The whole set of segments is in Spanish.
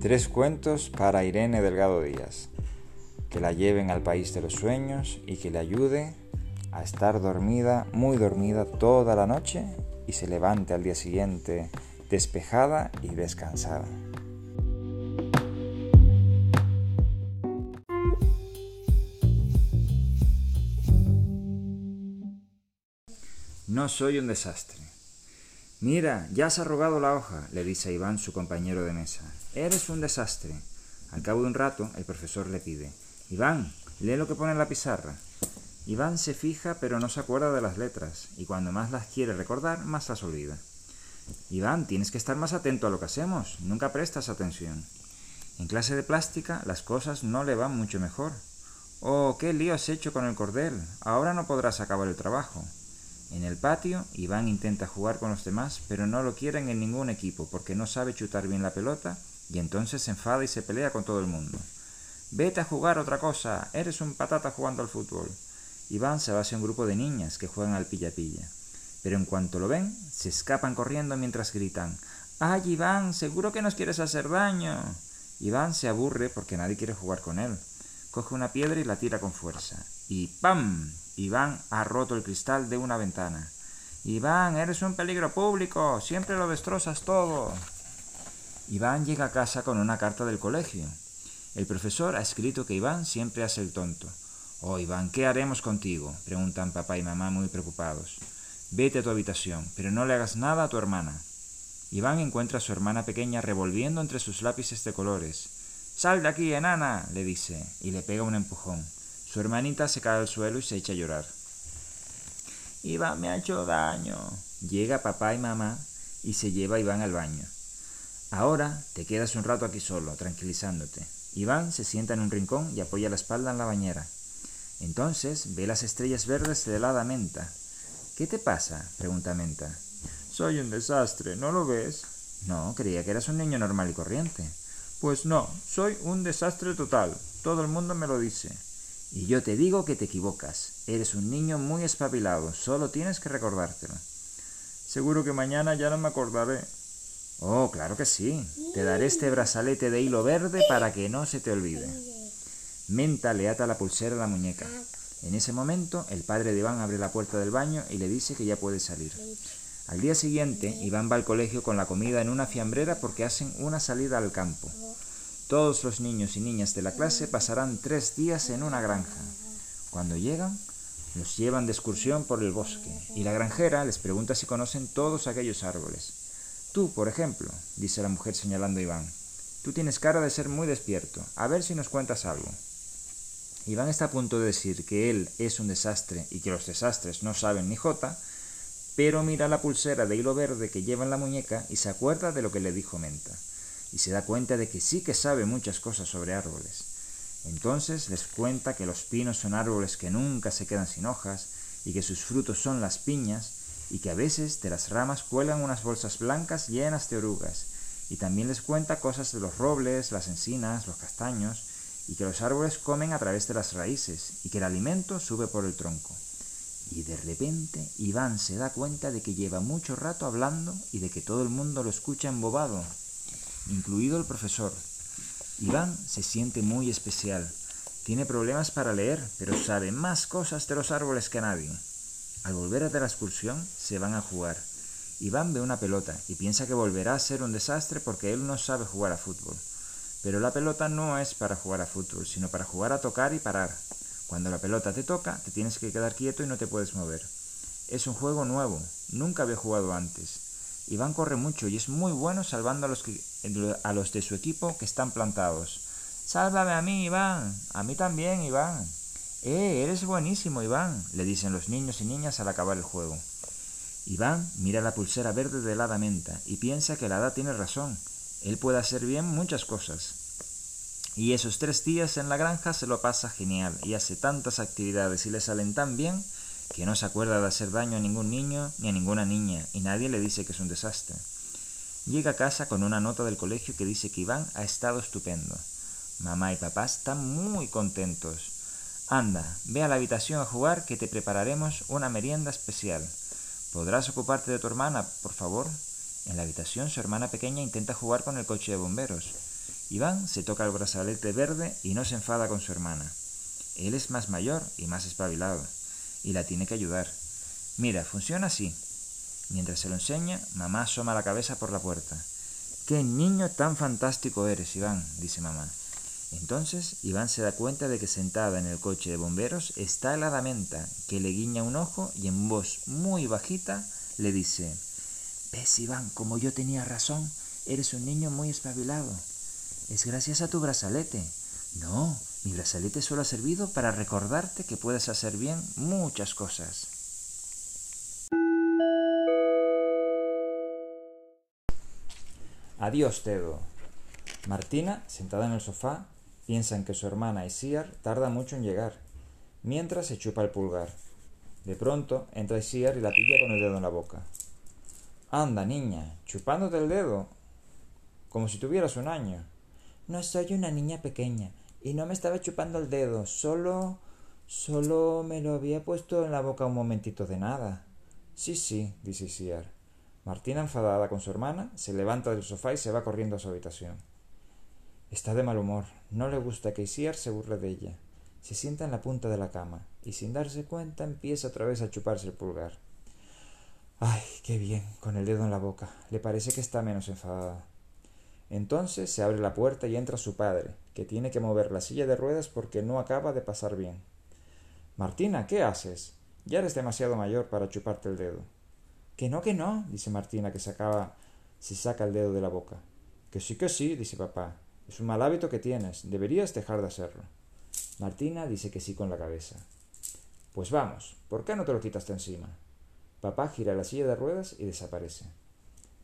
Tres cuentos para Irene Delgado Díaz, que la lleven al país de los sueños y que le ayude a estar dormida, muy dormida toda la noche y se levante al día siguiente despejada y descansada. No soy un desastre. Mira, ya has arrugado la hoja, le dice a Iván su compañero de mesa. Eres un desastre. Al cabo de un rato, el profesor le pide, Iván, lee lo que pone en la pizarra. Iván se fija pero no se acuerda de las letras, y cuando más las quiere recordar, más las olvida. Iván, tienes que estar más atento a lo que hacemos, nunca prestas atención. En clase de plástica las cosas no le van mucho mejor. Oh, qué lío has hecho con el cordel, ahora no podrás acabar el trabajo. En el patio, Iván intenta jugar con los demás, pero no lo quieren en ningún equipo porque no sabe chutar bien la pelota y entonces se enfada y se pelea con todo el mundo. Vete a jugar otra cosa, eres un patata jugando al fútbol. Iván se va hacia un grupo de niñas que juegan al pilla-pilla. Pero en cuanto lo ven, se escapan corriendo mientras gritan ¡Ay, Iván! Seguro que nos quieres hacer daño. Iván se aburre porque nadie quiere jugar con él. Coge una piedra y la tira con fuerza. Y ¡pam! Iván ha roto el cristal de una ventana. Iván, eres un peligro público, siempre lo destrozas todo. Iván llega a casa con una carta del colegio. El profesor ha escrito que Iván siempre hace el tonto. Oh, Iván, ¿qué haremos contigo? preguntan papá y mamá muy preocupados. Vete a tu habitación, pero no le hagas nada a tu hermana. Iván encuentra a su hermana pequeña revolviendo entre sus lápices de colores. Sal de aquí, enana, le dice, y le pega un empujón. Su hermanita se cae al suelo y se echa a llorar. Iván me ha hecho daño. Llega papá y mamá y se lleva a Iván al baño. Ahora te quedas un rato aquí solo, tranquilizándote. Iván se sienta en un rincón y apoya la espalda en la bañera. Entonces ve las estrellas verdes de helada Menta. ¿Qué te pasa? pregunta Menta. Soy un desastre, ¿no lo ves? No, creía que eras un niño normal y corriente. Pues no, soy un desastre total. Todo el mundo me lo dice. Y yo te digo que te equivocas. Eres un niño muy espabilado, solo tienes que recordártelo. Seguro que mañana ya no me acordaré. Oh, claro que sí. Te daré este brazalete de hilo verde para que no se te olvide. Menta le ata la pulsera a la muñeca. En ese momento, el padre de Iván abre la puerta del baño y le dice que ya puede salir. Al día siguiente, Iván va al colegio con la comida en una fiambrera porque hacen una salida al campo. Todos los niños y niñas de la clase pasarán tres días en una granja. Cuando llegan, los llevan de excursión por el bosque y la granjera les pregunta si conocen todos aquellos árboles. Tú, por ejemplo, dice la mujer señalando a Iván, tú tienes cara de ser muy despierto, a ver si nos cuentas algo. Iván está a punto de decir que él es un desastre y que los desastres no saben ni jota, pero mira la pulsera de hilo verde que lleva en la muñeca y se acuerda de lo que le dijo Menta y se da cuenta de que sí que sabe muchas cosas sobre árboles. Entonces les cuenta que los pinos son árboles que nunca se quedan sin hojas y que sus frutos son las piñas y que a veces de las ramas cuelgan unas bolsas blancas llenas de orugas. Y también les cuenta cosas de los robles, las encinas, los castaños y que los árboles comen a través de las raíces y que el alimento sube por el tronco. Y de repente Iván se da cuenta de que lleva mucho rato hablando y de que todo el mundo lo escucha embobado incluido el profesor. Iván se siente muy especial. Tiene problemas para leer, pero sabe más cosas de los árboles que nadie. Al volver de la excursión, se van a jugar. Iván ve una pelota y piensa que volverá a ser un desastre porque él no sabe jugar a fútbol. Pero la pelota no es para jugar a fútbol, sino para jugar a tocar y parar. Cuando la pelota te toca, te tienes que quedar quieto y no te puedes mover. Es un juego nuevo, nunca había jugado antes. Iván corre mucho y es muy bueno salvando a los, que, a los de su equipo que están plantados. Sálvame a mí, Iván. A mí también, Iván. Eh, eres buenísimo, Iván, le dicen los niños y niñas al acabar el juego. Iván mira la pulsera verde de la hada menta y piensa que la hada tiene razón. Él puede hacer bien muchas cosas. Y esos tres días en la granja se lo pasa genial y hace tantas actividades y le salen tan bien que no se acuerda de hacer daño a ningún niño ni a ninguna niña, y nadie le dice que es un desastre. Llega a casa con una nota del colegio que dice que Iván ha estado estupendo. Mamá y papá están muy contentos. Anda, ve a la habitación a jugar que te prepararemos una merienda especial. ¿Podrás ocuparte de tu hermana, por favor? En la habitación su hermana pequeña intenta jugar con el coche de bomberos. Iván se toca el brazalete verde y no se enfada con su hermana. Él es más mayor y más espabilado, y la tiene que ayudar. Mira, funciona así. Mientras se lo enseña, mamá asoma la cabeza por la puerta. ¡Qué niño tan fantástico eres, Iván! dice mamá. Entonces Iván se da cuenta de que sentada en el coche de bomberos está la menta, que le guiña un ojo y en voz muy bajita le dice ¿Ves, Iván, como yo tenía razón? Eres un niño muy espabilado. Es gracias a tu brazalete. No, mi brazalete solo ha servido para recordarte que puedes hacer bien muchas cosas. Adiós, Tedo. Martina, sentada en el sofá, piensa en que su hermana Isiar tarda mucho en llegar, mientras se chupa el pulgar. De pronto entra Isiar y la pilla con el dedo en la boca. Anda, niña, chupándote el dedo, como si tuvieras un año. No soy una niña pequeña, y no me estaba chupando el dedo, solo. solo me lo había puesto en la boca un momentito de nada. Sí, sí, dice Isiar. Martina, enfadada con su hermana, se levanta del sofá y se va corriendo a su habitación. Está de mal humor. No le gusta que Isiar se burle de ella. Se sienta en la punta de la cama y sin darse cuenta empieza otra vez a chuparse el pulgar. Ay, qué bien, con el dedo en la boca. Le parece que está menos enfadada. Entonces se abre la puerta y entra su padre, que tiene que mover la silla de ruedas porque no acaba de pasar bien. Martina, ¿qué haces? Ya eres demasiado mayor para chuparte el dedo. Que no, que no, dice Martina, que se acaba, se saca el dedo de la boca. Que sí, que sí, dice papá. Es un mal hábito que tienes. Deberías dejar de hacerlo. Martina dice que sí con la cabeza. Pues vamos, ¿por qué no te lo quitas de encima? Papá gira la silla de ruedas y desaparece.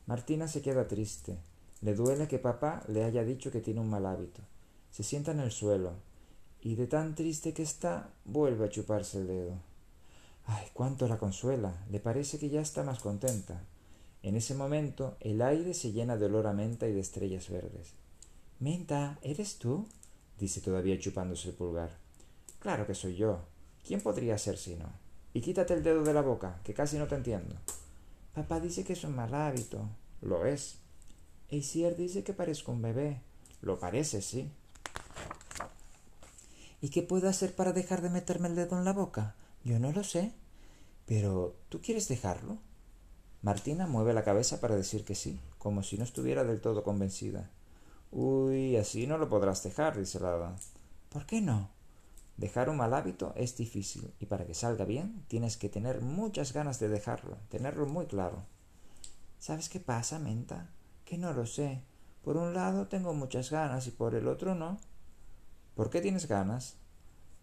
Martina se queda triste. Le duele que papá le haya dicho que tiene un mal hábito. Se sienta en el suelo y de tan triste que está, vuelve a chuparse el dedo. Ay, cuánto la consuela. Le parece que ya está más contenta. En ese momento el aire se llena de olor a menta y de estrellas verdes. Menta, ¿eres tú? dice todavía chupándose el pulgar. Claro que soy yo. ¿Quién podría ser si no? Y quítate el dedo de la boca, que casi no te entiendo. Papá dice que es un mal hábito. Lo es. Eisier dice que parezco un bebé. Lo parece, sí. ¿Y qué puedo hacer para dejar de meterme el dedo en la boca? Yo no lo sé. Pero, ¿tú quieres dejarlo? Martina mueve la cabeza para decir que sí, como si no estuviera del todo convencida. Uy, así no lo podrás dejar, dice la hada. ¿Por qué no? Dejar un mal hábito es difícil y para que salga bien tienes que tener muchas ganas de dejarlo, tenerlo muy claro. ¿Sabes qué pasa, Menta? Que no lo sé. Por un lado tengo muchas ganas y por el otro no. ¿Por qué tienes ganas?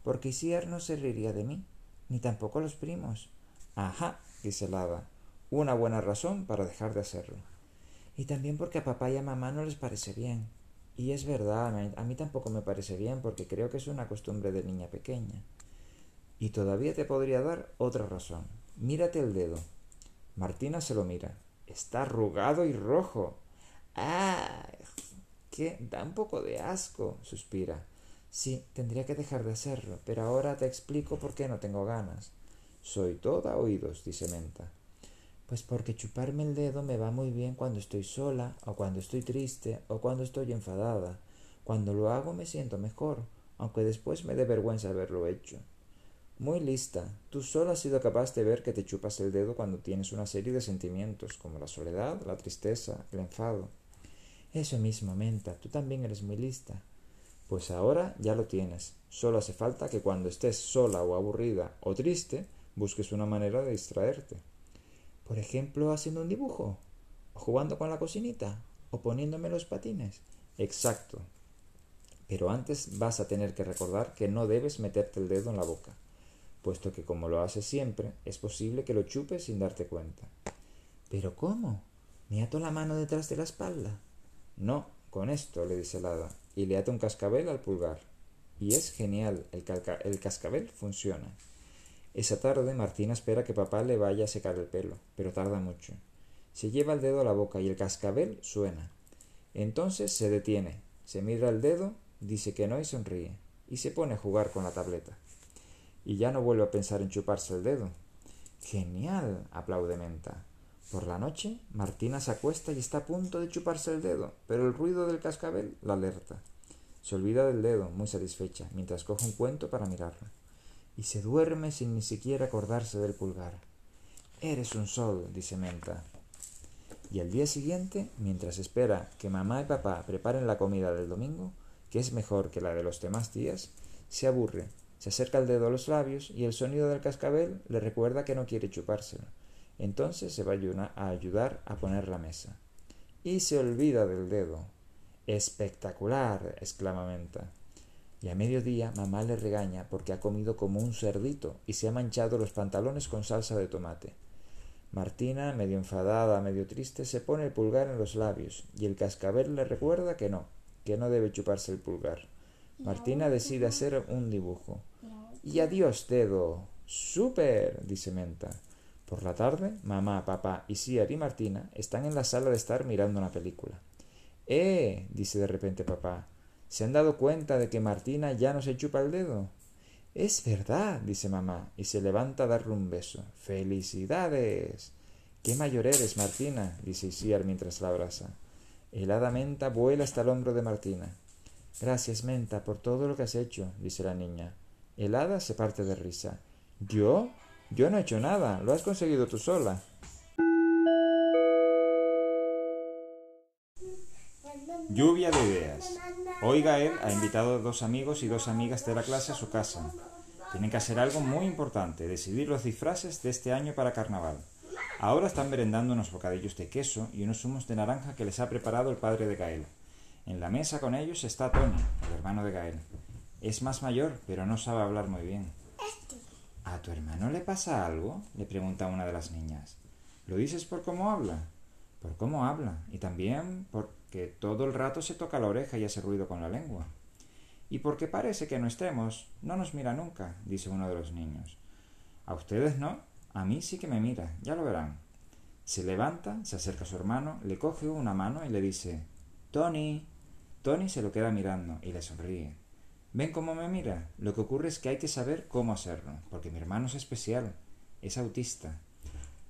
Porque Isier no se reiría de mí, ni tampoco los primos. Ajá, dice Lava. Una buena razón para dejar de hacerlo. Y también porque a papá y a mamá no les parece bien. Y es verdad, a mí tampoco me parece bien porque creo que es una costumbre de niña pequeña. Y todavía te podría dar otra razón. Mírate el dedo. Martina se lo mira. Está arrugado y rojo. ¡Ah! Que da un poco de asco, suspira. Sí, tendría que dejar de hacerlo, pero ahora te explico por qué no tengo ganas. Soy toda oídos, dice Menta. Pues porque chuparme el dedo me va muy bien cuando estoy sola, o cuando estoy triste, o cuando estoy enfadada. Cuando lo hago me siento mejor, aunque después me dé vergüenza haberlo hecho. Muy lista. Tú solo has sido capaz de ver que te chupas el dedo cuando tienes una serie de sentimientos, como la soledad, la tristeza, el enfado. Eso mismo, Menta. Tú también eres muy lista. Pues ahora ya lo tienes. Solo hace falta que cuando estés sola o aburrida o triste, busques una manera de distraerte. Por ejemplo, haciendo un dibujo, o jugando con la cocinita, o poniéndome los patines. Exacto. Pero antes vas a tener que recordar que no debes meterte el dedo en la boca, puesto que como lo haces siempre, es posible que lo chupes sin darte cuenta. ¿Pero cómo? ¿Me ato la mano detrás de la espalda? No, con esto, le dice el hada, y le ata un cascabel al pulgar. Y es genial, el, el cascabel funciona. Esa tarde Martina espera que papá le vaya a secar el pelo, pero tarda mucho. Se lleva el dedo a la boca y el cascabel suena. Entonces se detiene, se mira el dedo, dice que no y sonríe, y se pone a jugar con la tableta. Y ya no vuelve a pensar en chuparse el dedo. Genial, aplaude Menta. Por la noche, Martina se acuesta y está a punto de chuparse el dedo, pero el ruido del cascabel la alerta. Se olvida del dedo, muy satisfecha, mientras coge un cuento para mirarlo. Y se duerme sin ni siquiera acordarse del pulgar. Eres un sol, dice Menta. Y al día siguiente, mientras espera que mamá y papá preparen la comida del domingo, que es mejor que la de los demás días, se aburre, se acerca el dedo a los labios y el sonido del cascabel le recuerda que no quiere chupárselo. Entonces se va a ayudar a poner la mesa. Y se olvida del dedo. Espectacular. exclama Menta. Y a mediodía mamá le regaña porque ha comido como un cerdito y se ha manchado los pantalones con salsa de tomate. Martina, medio enfadada, medio triste, se pone el pulgar en los labios y el cascabel le recuerda que no, que no debe chuparse el pulgar. Martina decide hacer un dibujo. Y adiós, dedo. ¡Súper! dice Menta. Por la tarde, mamá, papá y Siar y Martina están en la sala de estar mirando una película. ¡Eh! dice de repente papá. ¿Se han dado cuenta de que Martina ya no se chupa el dedo? Es verdad, dice mamá, y se levanta a darle un beso. ¡Felicidades! ¡Qué mayor eres, Martina! dice Isiar mientras la abraza. Helada Menta vuela hasta el hombro de Martina. Gracias, Menta, por todo lo que has hecho, dice la niña. Helada se parte de risa. ¿Yo? Yo no he hecho nada, lo has conseguido tú sola. Lluvia de ideas. Hoy Gael ha invitado a dos amigos y dos amigas de la clase a su casa. Tienen que hacer algo muy importante, decidir los disfraces de este año para carnaval. Ahora están merendando unos bocadillos de queso y unos zumos de naranja que les ha preparado el padre de Gael. En la mesa con ellos está Tony, el hermano de Gael. Es más mayor, pero no sabe hablar muy bien. ¿A tu hermano le pasa algo? le pregunta una de las niñas. ¿Lo dices por cómo habla? Por cómo habla, y también porque todo el rato se toca la oreja y hace ruido con la lengua. Y porque parece que no estemos, no nos mira nunca, dice uno de los niños. A ustedes no, a mí sí que me mira, ya lo verán. Se levanta, se acerca a su hermano, le coge una mano y le dice Tony. Tony se lo queda mirando y le sonríe. ¿Ven cómo me mira? Lo que ocurre es que hay que saber cómo hacerlo, porque mi hermano es especial, es autista.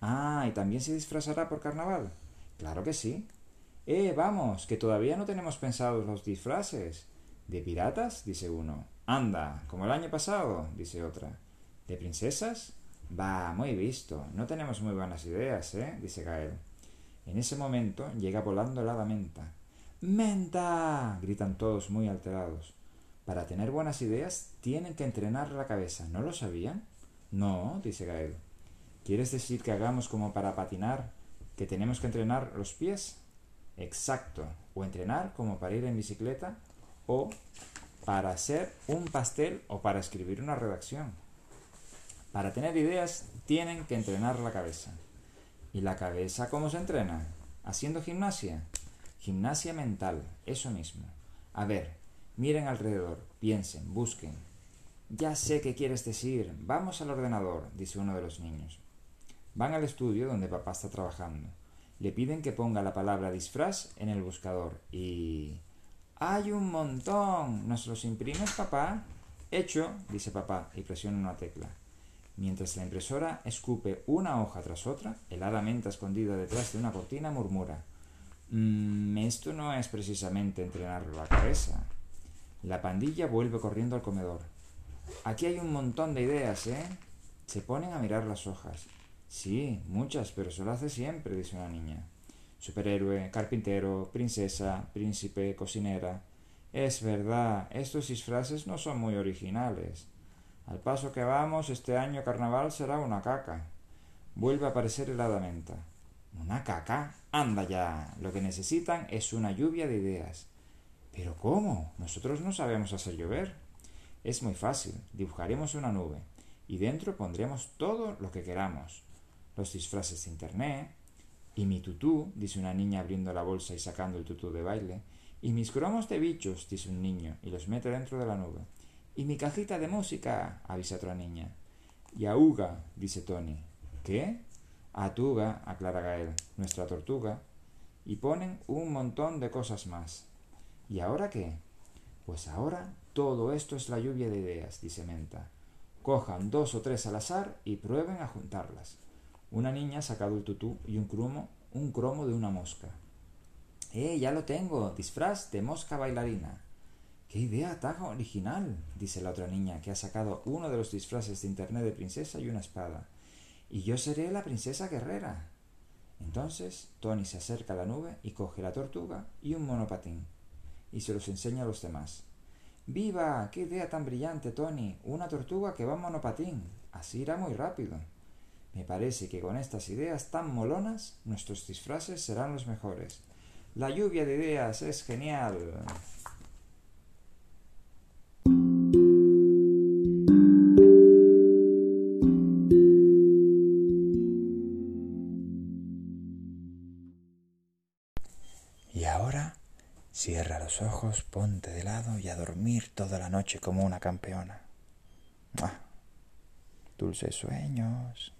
Ah, ¿y también se disfrazará por carnaval? Claro que sí. Eh, vamos, que todavía no tenemos pensados los disfraces. ¿De piratas? dice uno. Anda, como el año pasado, dice otra. ¿De princesas? Va, muy visto. No tenemos muy buenas ideas, ¿eh? dice Gael. En ese momento llega volando la menta. ¡Menta! gritan todos muy alterados. Para tener buenas ideas tienen que entrenar la cabeza. ¿No lo sabían? No, dice Gael. ¿Quieres decir que hagamos como para patinar, que tenemos que entrenar los pies? Exacto. O entrenar como para ir en bicicleta, o para hacer un pastel o para escribir una redacción. Para tener ideas tienen que entrenar la cabeza. ¿Y la cabeza cómo se entrena? Haciendo gimnasia. Gimnasia mental, eso mismo. A ver, Miren alrededor, piensen, busquen. Ya sé qué quieres decir. Vamos al ordenador, dice uno de los niños. Van al estudio donde papá está trabajando. Le piden que ponga la palabra disfraz en el buscador y... ¡Hay un montón! ¿Nos los imprimes, papá? Hecho, dice papá y presiona una tecla. Mientras la impresora escupe una hoja tras otra, heladamente escondida detrás de una cortina murmura. Mmm, esto no es precisamente entrenar la cabeza. La pandilla vuelve corriendo al comedor. Aquí hay un montón de ideas, ¿eh? Se ponen a mirar las hojas. Sí, muchas, pero eso lo hace siempre, dice una niña. Superhéroe, carpintero, princesa, príncipe, cocinera. Es verdad, estos disfraces no son muy originales. Al paso que vamos, este año carnaval será una caca. Vuelve a aparecer heladamente. ¿Una caca? Anda ya. Lo que necesitan es una lluvia de ideas. ¿Pero cómo? Nosotros no sabemos hacer llover. Es muy fácil. Dibujaremos una nube y dentro pondremos todo lo que queramos. Los disfraces de internet. Y mi tutú, dice una niña abriendo la bolsa y sacando el tutú de baile. Y mis cromos de bichos, dice un niño, y los mete dentro de la nube. Y mi cajita de música, avisa otra niña. Y auga, dice Tony. ¿Qué? Atuga, aclara Gael, nuestra tortuga. Y ponen un montón de cosas más. ¿Y ahora qué? Pues ahora todo esto es la lluvia de ideas, dice Menta. Cojan dos o tres al azar y prueben a juntarlas. Una niña ha sacado el tutú y un cromo, un cromo de una mosca. ¡Eh, ya lo tengo! Disfraz de mosca bailarina. ¡Qué idea tan original! dice la otra niña, que ha sacado uno de los disfraces de internet de princesa y una espada. Y yo seré la princesa guerrera. Entonces Tony se acerca a la nube y coge la tortuga y un monopatín y se los enseña a los demás. ¡Viva! ¡Qué idea tan brillante, Tony! Una tortuga que va monopatín. Así irá muy rápido. Me parece que con estas ideas tan molonas nuestros disfraces serán los mejores. La lluvia de ideas es genial. Ponte de lado y a dormir toda la noche como una campeona. Dulces sueños.